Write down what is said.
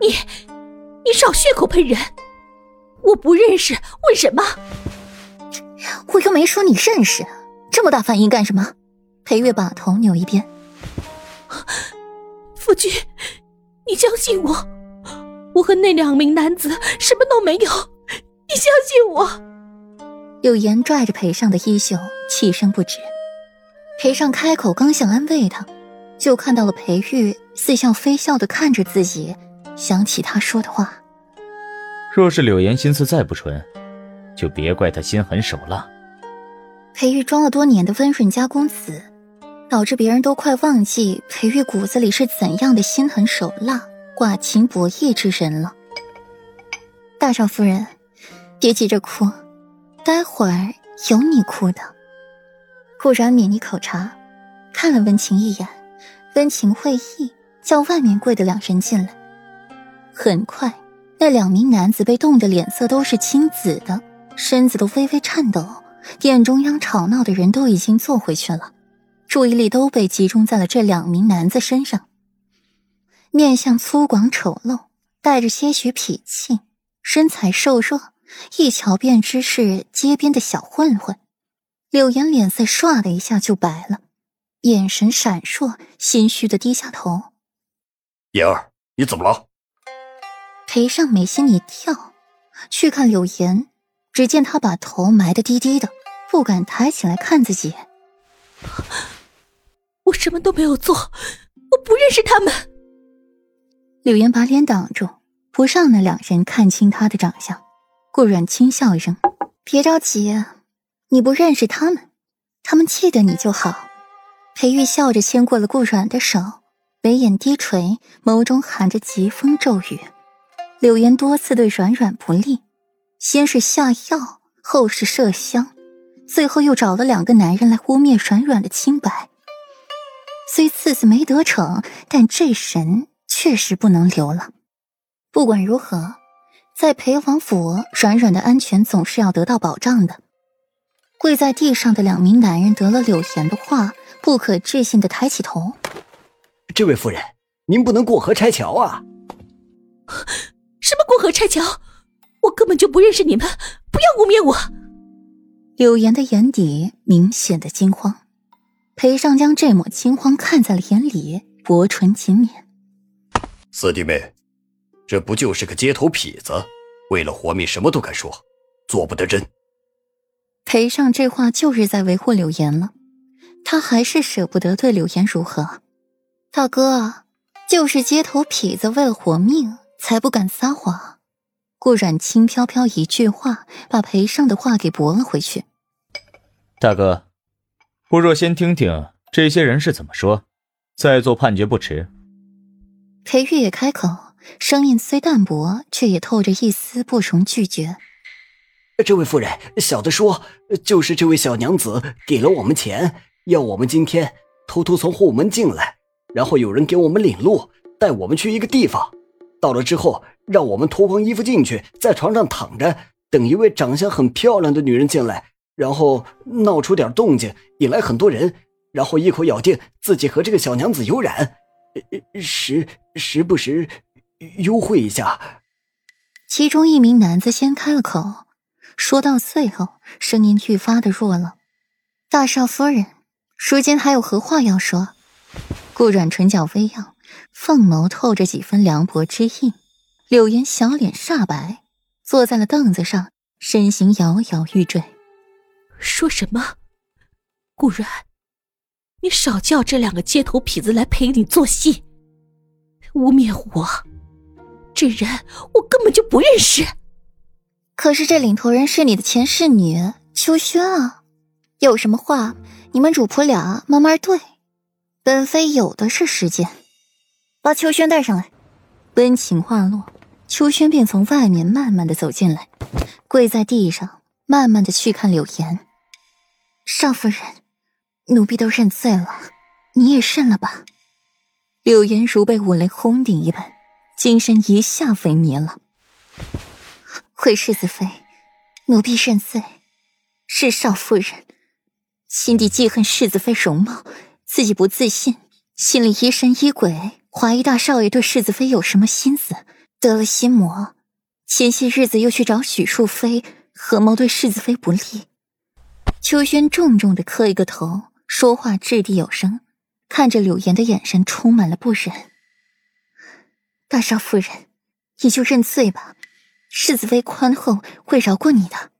你，你少血口喷人！我不认识，问什么？我又没说你认识，这么大反应干什么？裴月把头扭一边。夫君，你相信我，我和那两名男子什么都没有，你相信我。柳岩拽着裴尚的衣袖，气声不止。裴尚开口刚想安慰他，就看到了裴玉似笑非笑的看着自己，想起他说的话。若是柳岩心思再不纯，就别怪他心狠手辣。裴玉装了多年的温润家公子，导致别人都快忘记裴玉骨子里是怎样的心狠手辣、寡情薄义之人了。大少夫人，别急着哭，待会儿有你哭的。顾然抿一口茶，看了温情一眼，温情会意，叫外面跪的两人进来。很快，那两名男子被冻得脸色都是青紫的，身子都微微颤抖。殿中央吵闹的人都已经坐回去了，注意力都被集中在了这两名男子身上。面相粗犷丑陋，带着些许痞气，身材瘦弱，一瞧便知是街边的小混混。柳岩脸色唰的一下就白了，眼神闪烁，心虚的低下头。妍儿，你怎么了？裴尚美心一跳，去看柳岩，只见她把头埋得低低的，不敢抬起来看自己。我什么都没有做，我不认识他们。柳岩把脸挡住，不让那两人看清她的长相。顾软轻笑一声：“别着急。”你不认识他们，他们记得你就好。裴玉笑着牵过了顾软的手，眉眼低垂，眸中含着疾风骤雨。柳岩多次对软软不利，先是下药，后是麝香，最后又找了两个男人来污蔑软软的清白。虽次次没得逞，但这神确实不能留了。不管如何，在裴王府，软软的安全总是要得到保障的。跪在地上的两名男人得了柳岩的话，不可置信的抬起头：“这位夫人，您不能过河拆桥啊！”“ 什么过河拆桥？我根本就不认识你们！不要污蔑我！”柳岩的眼底明显的惊慌，裴尚将这抹惊慌看在了眼里，薄唇紧抿：“四弟妹，这不就是个街头痞子，为了活命什么都敢说，做不得真。”裴尚这话就是在维护柳岩了，他还是舍不得对柳岩如何。大哥，就是街头痞子为了活命才不敢撒谎。顾阮轻飘飘一句话，把裴尚的话给驳了回去。大哥，不若先听听这些人是怎么说，再做判决不迟。裴玉也开口，声音虽淡薄，却也透着一丝不容拒绝。这位夫人，小的说，就是这位小娘子给了我们钱，要我们今天偷偷从后门进来，然后有人给我们领路，带我们去一个地方。到了之后，让我们脱光衣服进去，在床上躺着，等一位长相很漂亮的女人进来，然后闹出点动静，引来很多人，然后一口咬定自己和这个小娘子有染，时时不时幽会一下。其中一名男子先开了口。说到最后，声音愈发的弱了。大少夫人，如今还有何话要说？顾阮唇角微扬，凤眸透着几分凉薄之意。柳岩小脸煞白，坐在了凳子上，身形摇摇欲坠。说什么？顾阮，你少叫这两个街头痞子来陪你做戏，污蔑我，这人我根本就不认识。可是这领头人是你的前侍女秋轩啊，有什么话你们主仆俩慢慢对，本妃有的是时间。把秋轩带上来。温情话落，秋轩便从外面慢慢的走进来，跪在地上，慢慢的去看柳岩。少夫人，奴婢都认罪了，你也认了吧。柳岩如被五雷轰顶一般，精神一下萎靡了。回世子妃，奴婢认罪。是少夫人，心底记恨世子妃容貌，自己不自信，心里疑神疑鬼，怀疑大少爷对世子妃有什么心思，得了心魔。前些日子又去找许淑妃，合谋对世子妃不利。秋轩重重的磕一个头，说话掷地有声，看着柳岩的眼神充满了不忍。大少夫人，你就认罪吧，世子妃宽厚，会饶过你的。